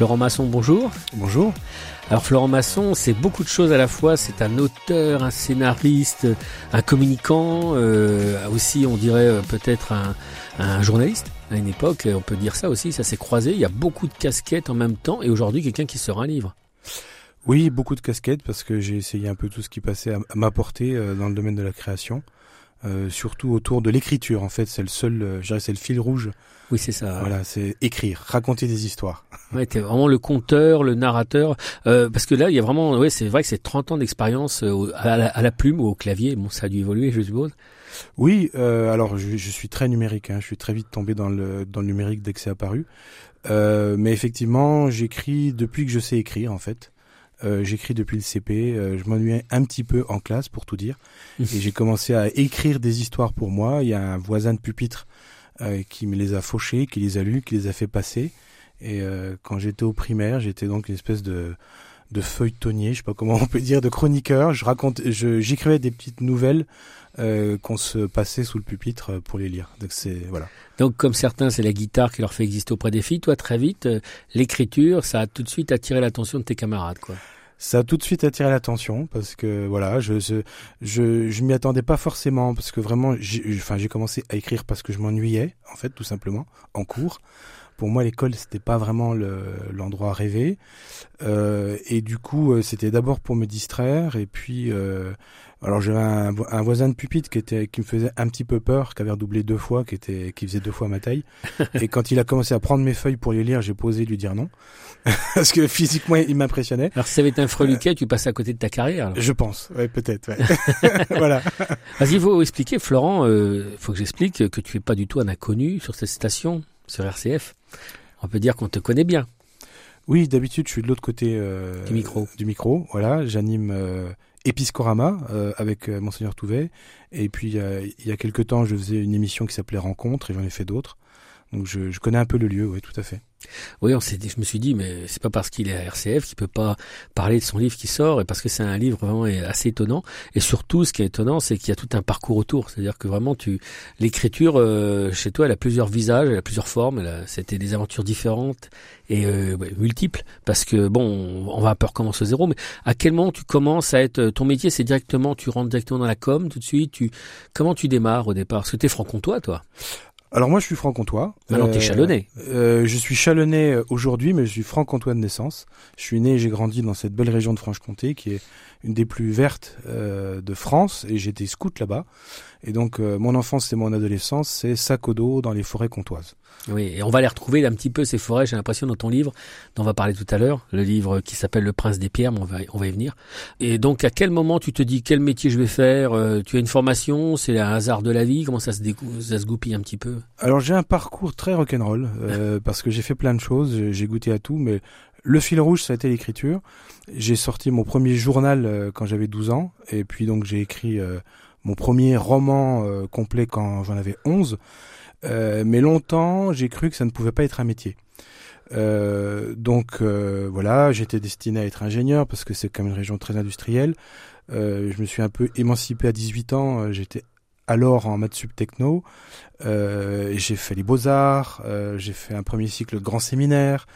Florent Masson, bonjour. Bonjour. Alors Florent Masson, c'est beaucoup de choses à la fois. C'est un auteur, un scénariste, un communicant, euh, aussi on dirait euh, peut-être un, un, journaliste. À une époque, on peut dire ça aussi, ça s'est croisé. Il y a beaucoup de casquettes en même temps et aujourd'hui quelqu'un qui sort un livre. Oui, beaucoup de casquettes parce que j'ai essayé un peu tout ce qui passait à m'apporter euh, dans le domaine de la création. Euh, surtout autour de l'écriture. En fait, c'est le seul, euh, je dirais, c'est le fil rouge. Oui, c'est ça. Voilà, c'est écrire, raconter des histoires. Ouais, t'es vraiment le conteur, le narrateur, euh, parce que là, il y a vraiment, ouais, c'est vrai que c'est 30 ans d'expérience euh, à, à, la plume ou au clavier. Bon, ça a dû évoluer, je suppose. Oui, euh, alors je, je, suis très numérique. Hein, je suis très vite tombé dans le dans le numérique dès que c'est apparu. Euh, mais effectivement, j'écris depuis que je sais écrire, en fait. Euh, j'écris depuis le CP. Euh, je m'ennuyais un petit peu en classe, pour tout dire, et j'ai commencé à écrire des histoires pour moi. Il y a un voisin de pupitre euh, qui me les a fauchées, qui les a lues, qui les a fait passer. Et euh, quand j'étais au primaire, j'étais donc une espèce de de feuilletonnier, je sais pas comment on peut dire, de chroniqueur. Je raconte, j'écrivais des petites nouvelles euh, qu'on se passait sous le pupitre pour les lire. Donc c'est voilà. Donc comme certains, c'est la guitare qui leur fait exister auprès des filles. Toi, très vite, euh, l'écriture, ça a tout de suite attiré l'attention de tes camarades, quoi. Ça a tout de suite attiré l'attention parce que voilà, je je je, je m'y attendais pas forcément parce que vraiment, enfin j'ai commencé à écrire parce que je m'ennuyais en fait tout simplement en cours pour moi l'école c'était pas vraiment l'endroit rêvé euh, et du coup euh, c'était d'abord pour me distraire. Et puis euh, alors j'avais un, un, voisin de pupitre qui était qui me faisait un petit peu peur qui avait redoublé deux fois qui était qui faisait deux fois ma taille. Et quand il a commencé à prendre mes feuilles pour les lire j'ai posé lui dire non. Parce que physiquement il m'impressionnait. Alors si ça avait été un freluquet tu passais à côté de ta carrière alors. je pense ouais peut-être ouais. voilà. Vas-y faut expliquer Florent il faut que j'explique que tu es pas du tout un inconnu sur cette station sur RCF. On peut dire qu'on te connaît bien. Oui, d'habitude, je suis de l'autre côté euh, du micro. Du micro, voilà. J'anime euh, Episcorama euh, avec Monseigneur Touvet. Et puis, il y a quelques temps, je faisais une émission qui s'appelait Rencontre et j'en ai fait d'autres. Donc, je, je connais un peu le lieu, oui, tout à fait. Oui, on je me suis dit, mais c'est pas parce qu'il est à RCF qu'il peut pas parler de son livre qui sort, et parce que c'est un livre vraiment assez étonnant. Et surtout, ce qui est étonnant, c'est qu'il y a tout un parcours autour. C'est-à-dire que vraiment, tu, l'écriture euh, chez toi, elle a plusieurs visages, elle a plusieurs formes. C'était des aventures différentes et euh, ouais, multiples. Parce que bon, on va un peu recommencer au zéro, mais à quel moment tu commences à être, ton métier, c'est directement, tu rentres directement dans la com tout de suite. Tu, comment tu démarres au départ? Parce que t'es franc-comtois, toi. Alors moi je suis franc-comtois. Alors euh, t'es chalonnais. Euh, je suis chalonnais aujourd'hui, mais je suis franc-comtois de naissance. Je suis né et j'ai grandi dans cette belle région de Franche-Comté qui est une des plus vertes euh, de France et j'étais scout là-bas. Et donc euh, mon enfance et mon adolescence, c'est sac au dos dans les forêts comtoises. Oui, et on va les retrouver un petit peu ces forêts, j'ai l'impression dans ton livre dont on va parler tout à l'heure, le livre qui s'appelle Le Prince des Pierres, mais on va on va y venir. Et donc à quel moment tu te dis quel métier je vais faire euh, Tu as une formation, c'est un hasard de la vie, comment ça se ça se goupille un petit peu? Alors j'ai un parcours très rock'n'roll euh, parce que j'ai fait plein de choses, j'ai goûté à tout, mais le fil rouge, ça a été l'écriture. J'ai sorti mon premier journal euh, quand j'avais 12 ans, et puis donc j'ai écrit euh, mon premier roman euh, complet quand j'en avais 11. mais longtemps, j'ai cru que ça ne pouvait pas être un métier. donc voilà, j'étais destiné à être ingénieur parce que c'est comme une région très industrielle. je me suis un peu émancipé à 18 ans. J'étais alors en maths sub techno. j'ai fait les beaux-arts, j'ai fait un premier cycle de grand séminaire.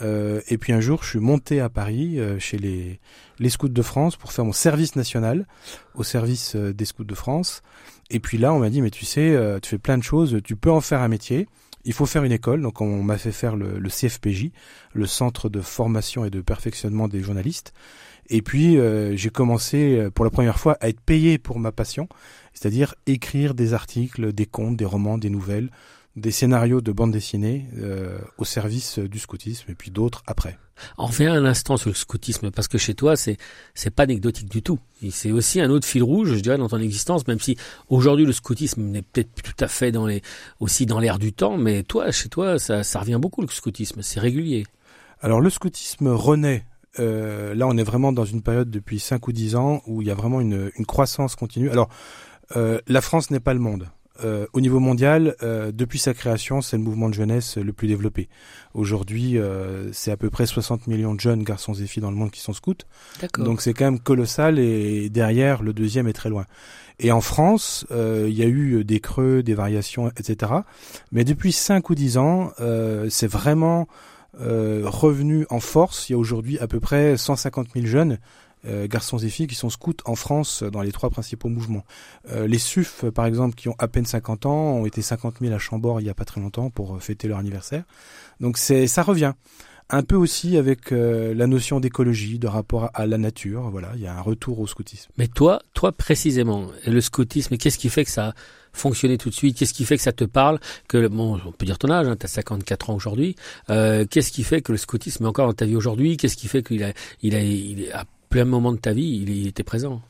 Euh, et puis un jour, je suis monté à Paris euh, chez les, les scouts de France pour faire mon service national au service euh, des scouts de France. Et puis là, on m'a dit, mais tu sais, tu fais plein de choses, tu peux en faire un métier. Il faut faire une école, donc on m'a fait faire le, le, CFPJ, le Centre de formation et de perfectionnement des journalistes. Et puis j'ai commencé pour la première fois à être payé pour ma passion, c'est-à-dire écrire des articles, des contes, des romans, des nouvelles, des scénarios de bande dessinée euh, au service du scoutisme et puis d'autres après. On revient un instant sur le scoutisme parce que chez toi c'est c'est pas anecdotique du tout. C'est aussi un autre fil rouge, je dirais, dans ton existence, même si aujourd'hui le scoutisme n'est peut-être plus tout à fait dans les aussi dans l'air du temps, mais toi chez toi ça, ça revient beaucoup le scoutisme, c'est régulier. Alors le scoutisme renaît. Euh, là, on est vraiment dans une période depuis 5 ou 10 ans où il y a vraiment une, une croissance continue. Alors, euh, la France n'est pas le monde. Euh, au niveau mondial, euh, depuis sa création, c'est le mouvement de jeunesse le plus développé. Aujourd'hui, euh, c'est à peu près 60 millions de jeunes garçons et filles dans le monde qui sont scouts. Donc c'est quand même colossal et derrière, le deuxième est très loin. Et en France, il y a eu des creux, des variations, etc. Mais depuis 5 ou 10 ans, c'est vraiment revenu en force. Il y a aujourd'hui à peu près 150 000 jeunes euh, garçons et filles qui sont scouts en France dans les trois principaux mouvements. Euh, les SUF, par exemple, qui ont à peine 50 ans, ont été 50 000 à Chambord il y a pas très longtemps pour euh, fêter leur anniversaire. Donc c'est ça revient. Un peu aussi avec la notion d'écologie, de rapport à la nature. Voilà, il y a un retour au scoutisme. Mais toi, toi précisément, le scoutisme, qu'est-ce qui fait que ça a fonctionné tout de suite? Qu'est-ce qui fait que ça te parle? Que bon, on peut dire ton âge, hein, tu as 54 ans aujourd'hui. qu'est-ce qui fait que le scoutisme est encore dans ta vie aujourd'hui? Qu'est-ce qui fait qu'il a, il a, il a plein moment de ta vie, il était présent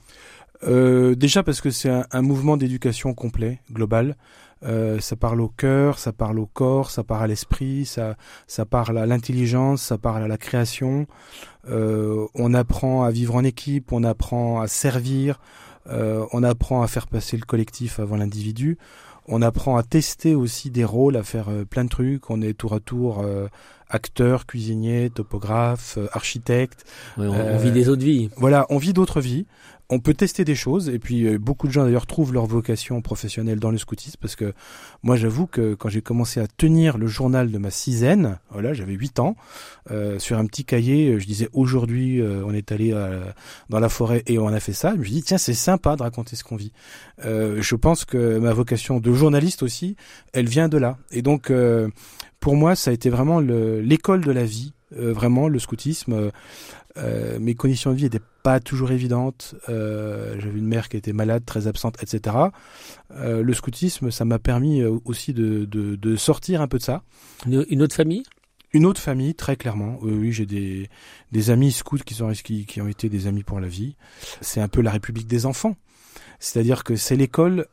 euh, Déjà parce que c'est un, mouvement d'éducation complet, global. Euh, ça parle au cœur, ça parle au corps, ça parle à l'esprit, ça, ça parle à l'intelligence, ça parle à la création. Euh, on apprend à vivre en équipe, on apprend à servir, on apprend à faire passer le collectif avant l'individu. On apprend à tester aussi des rôles, à faire euh, plein de trucs. On est tour à tour euh, acteur, cuisinier, topographe, euh, architecte. on, vit des autres vies. Voilà, on vit d'autres vies on peut tester des choses et puis euh, beaucoup de gens d'ailleurs trouvent leur vocation professionnelle dans le scoutisme parce que moi j'avoue que quand j'ai commencé à tenir le journal de ma sizaine, voilà j'avais 8 ans, euh, sur un petit cahier je disais aujourd'hui euh, on est allé dans la forêt et on a fait ça, je me suis tiens c'est sympa de raconter ce qu'on vit. je pense que ma vocation de journaliste aussi, elle vient de là et donc pour moi ça a été vraiment l'école de la vie, vraiment le scoutisme. Euh, mes conditions de vie n'étaient pas toujours évidentes. Euh, J'avais une mère qui était malade, très absente, etc. Euh, le scoutisme, ça m'a permis euh, aussi de, de, de, sortir un peu de ça. Une, autre famille? Une autre famille, très clairement. oui, j'ai des, des amis scouts qui, sont, qui, qui ont été des amis pour la vie. C'est un peu la République des enfants. C'est-à-dire que c'est l'école,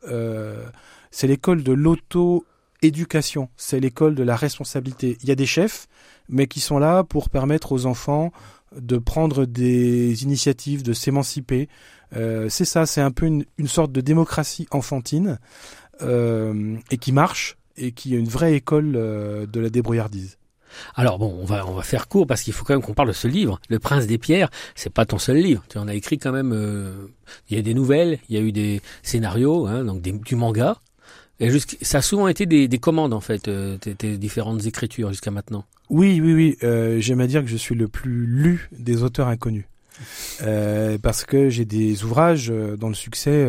c'est l'école de l'auto éducation, c'est l'école de la responsabilité. Il y a des chefs, mais qui sont là pour permettre aux enfants de prendre des initiatives, de s'émanciper. Euh, c'est ça, c'est un peu une, sorte de démocratie enfantine euh, et qui marche et qui est une vraie école euh, de la débrouillardise. Alors bon, on va faire court parce qu'il faut quand même qu'on parle de ce livre, Le Prince des Pierres. C'est pas ton seul livre. Tu en as écrit quand même. il y a des nouvelles, il y a eu des scénarios, hein, donc du manga. Ça a souvent été des, des commandes en fait, tes différentes écritures jusqu'à maintenant. Oui, oui, oui. Euh, J'aime à dire que je suis le plus lu des auteurs inconnus. Euh, parce que j'ai des ouvrages euh, dont le succès,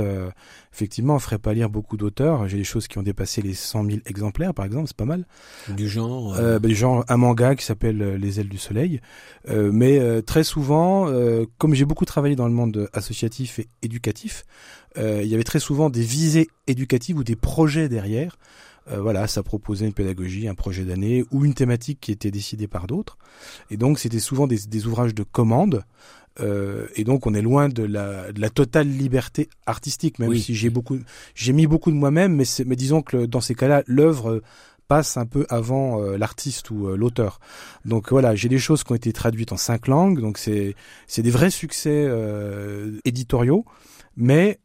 euh, effectivement, ferait pas lire beaucoup d'auteurs. J'ai des choses qui ont dépassé les 100 000 exemplaires, par exemple, c'est pas mal. Du genre euh... bah, Du genre un manga qui s'appelle Les ailes du soleil. mais très souvent, comme j'ai beaucoup travaillé dans le monde associatif et éducatif, il y avait très souvent des visées éducatives ou des projets derrière. Euh, voilà, ça proposait une pédagogie, un projet d'année ou une thématique qui était décidée par d'autres. Et donc, c'était souvent des, ouvrages de commande. Euh, et donc, on est loin de la, de la totale liberté artistique, même si j'ai beaucoup, j'ai mis beaucoup de moi-même, mais, mais disons que dans ces cas-là, l'œuvre passe un peu avant euh, l'artiste ou l'auteur. Donc voilà, j'ai des choses qui ont été traduites en cinq langues, donc c'est c'est des vrais succès éditoriaux, mais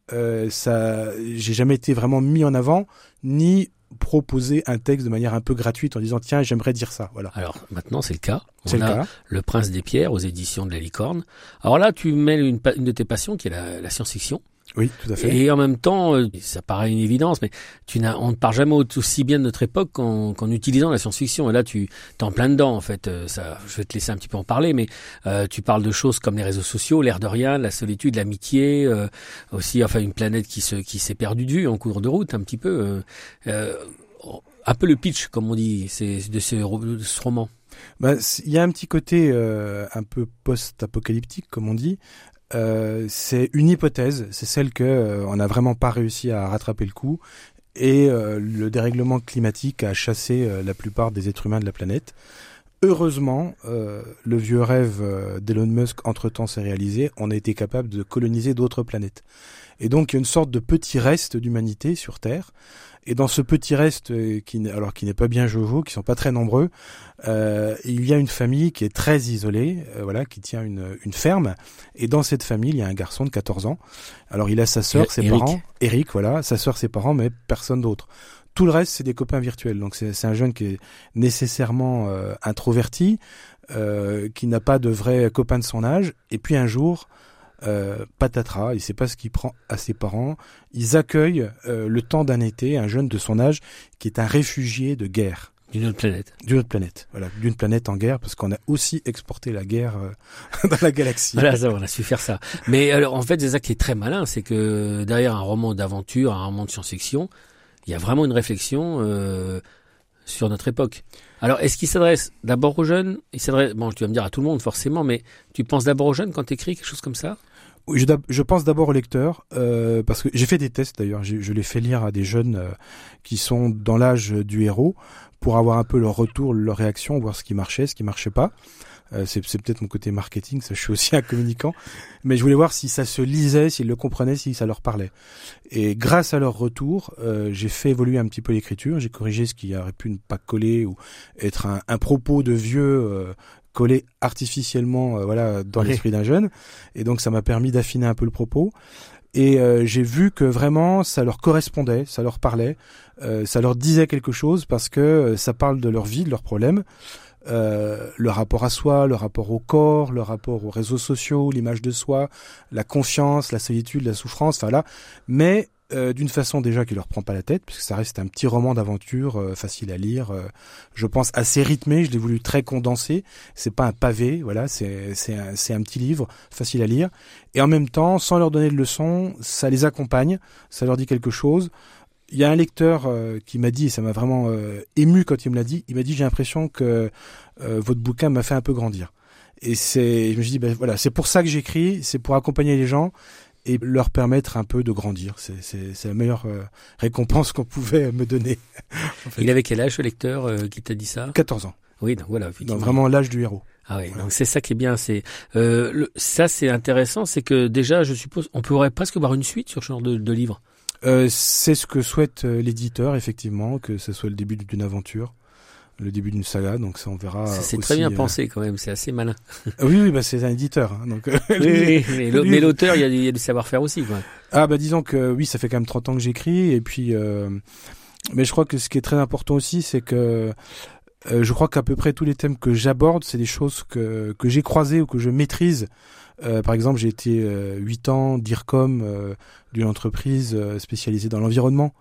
ça, j'ai jamais été vraiment mis en avant ni proposer un texte de manière un peu gratuite en disant tiens j'aimerais dire ça. Voilà. Alors maintenant c'est le cas. C'est le cas. Le prince des pierres aux éditions de la licorne. Alors là tu mets une, une de tes passions qui est la, la science-fiction oui, tout à fait. Et en même temps, euh, ça paraît une évidence, mais tu n'as, on ne parle jamais aussi bien de notre époque qu'en, utilisant la science-fiction. Et là, tu es en plein dedans, en fait. Euh, ça, je vais te laisser un petit peu en parler, mais euh, tu parles de choses comme les réseaux sociaux, l'air de rien, la solitude, l'amitié, aussi, enfin, une planète qui se, qui s'est perdue de vue en cours de route, un petit peu. un peu le pitch, comme on dit, c'est de ce, de ce roman. Bah, il y a un petit côté un peu post-apocalyptique, comme on dit, euh, c'est une hypothèse, c'est celle que euh, on n'a vraiment pas réussi à rattraper le coup et le dérèglement climatique a chassé la plupart des êtres humains de la planète. Heureusement, le vieux rêve d'Elon Musk entre-temps s'est réalisé, on a été capable de coloniser d'autres planètes. Et donc il y a une sorte de petit reste d'humanité sur Terre. Et dans ce petit reste, euh, qui, alors qui n'est pas bien jojo, qui sont pas très nombreux, euh, il y a une famille qui est très isolée, euh, voilà, qui tient une, une ferme. Et dans cette famille, il y a un garçon de 14 ans. Alors il a sa sœur, ses parents, Eric, voilà, sa sœur, ses parents, mais personne d'autre. Tout le reste, c'est des copains virtuels. Donc c'est un jeune qui est nécessairement euh, introverti, euh, qui n'a pas de vrais copains de son âge. Et puis un jour, euh, patatras, il sait pas ce qu'il prend à ses parents. Ils accueillent euh, le temps d'un été un jeune de son âge qui est un réfugié de guerre. D'une autre planète. D'une autre planète, voilà, d'une planète en guerre, parce qu'on a aussi exporté la guerre euh, dans la galaxie. Voilà, ça, on a su faire ça. Mais alors, en fait, c'est ça qui est très malin, c'est que derrière un roman d'aventure, un roman de science-fiction, il y a vraiment une réflexion euh, sur notre époque. Alors, est-ce qu'il s'adresse d'abord aux jeunes? Il s'adresse, bon, tu vas me dire à tout le monde forcément, mais tu penses d'abord aux jeunes quand tu écris quelque chose comme ça? Je, je, pense d'abord au lecteur, euh, parce que j'ai fait des tests d'ailleurs, je les fais lire à des jeunes euh, qui sont dans l'âge du héros, pour avoir un peu leur retour, leur réaction, voir ce qui marchait, ce qui marchait pas. Euh, c'est peut-être mon côté marketing, ça je suis aussi un communicant, mais je voulais voir si ça se lisait, s'ils le comprenaient, si ça leur parlait. Et grâce à leur retour, euh, j'ai fait évoluer un petit peu l'écriture, j'ai corrigé ce qui aurait pu ne pas coller ou être un, un propos de vieux euh, collé artificiellement euh, voilà dans l'esprit d'un jeune. Et donc ça m'a permis d'affiner un peu le propos. Et euh, j'ai vu que vraiment ça leur correspondait, ça leur parlait, euh, ça leur disait quelque chose parce que ça parle de leur vie, de leurs problèmes, le rapport à soi, le rapport au corps, le rapport aux réseaux sociaux, l'image de soi, la confiance, la solitude, la souffrance, enfin là, mais euh, d'une façon déjà qui leur prend pas la tête, puisque ça reste un petit roman d'aventure euh, facile à lire, euh, je pense assez rythmé. Je l'ai voulu très condensé. C'est pas un pavé, voilà, c'est c'est un, un petit livre facile à lire. Et en même temps, sans leur donner de leçons, ça les accompagne, ça leur dit quelque chose. Il y a un lecteur qui m'a dit, et ça m'a vraiment ému quand il me l'a dit. Il m'a dit j'ai l'impression que votre bouquin m'a fait un peu grandir. Et c'est, je me suis dit, ben voilà, c'est pour ça que j'écris, c'est pour accompagner les gens et leur permettre un peu de grandir. C'est la meilleure euh, récompense qu'on pouvait me donner. Il avait quel âge, le lecteur, euh, qui t'a dit ça? 14 ans. Oui, donc voilà. Donc vraiment l'âge du héros. Ah oui, donc c'est ça qui est bien. C'est euh, ça, c'est intéressant, c'est que déjà, je suppose, on pourrait presque voir une suite sur ce genre de, de livre. Euh, c'est ce que souhaite l'éditeur, effectivement, que ce soit le début d'une aventure le début d'une saga, donc ça on verra. C'est très bien euh, pensé quand même, c'est assez malin. Ah oui, oui, bah c'est un éditeur, hein, donc. oui, mais l'auteur, il y a, y a du savoir-faire aussi, quoi. Ah bah disons que oui, ça fait quand même 30 ans que j'écris, et puis, euh, mais je crois que ce qui est très important aussi, c'est que euh, je crois qu'à peu près tous les thèmes que j'aborde, c'est des choses que que j'ai croisées ou que je maîtrise. Euh, par exemple, j'ai été euh, 8 ans d'IRCOM d'une entreprise spécialisée dans l'environnement.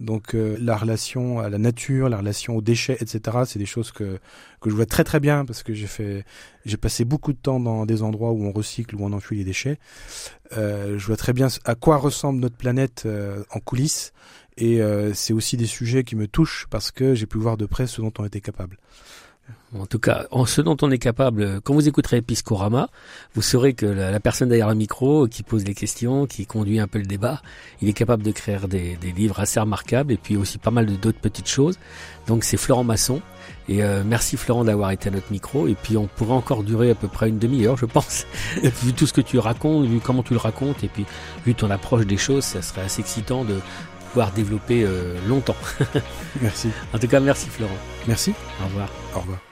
Donc euh, la relation à la nature, la relation aux déchets, etc. C'est des choses que que je vois très très bien parce que j'ai fait, j'ai passé beaucoup de temps dans des endroits où on recycle, où on enfuit les déchets. Euh, je vois très bien à quoi ressemble notre planète euh, en coulisses et c'est aussi des sujets qui me touchent parce que j'ai pu voir de près ce dont on était capable. En tout cas, en ce dont on est capable, quand vous écouterez Piscorama, vous saurez que la, personne derrière le micro, qui pose les questions, qui conduit un peu le débat, il est capable de créer des, livres assez remarquables et puis aussi pas mal d'autres petites choses. Donc c'est Florent Masson. Et euh, merci Florent d'avoir été à notre micro. Et puis on pourrait encore durer à peu près une demi-heure, je pense. vu tout ce que tu racontes, vu comment tu le racontes, et puis vu ton approche des choses, ça serait assez excitant de pouvoir développer euh, longtemps. merci. En tout cas, merci Florent. Merci. Au revoir. Au revoir.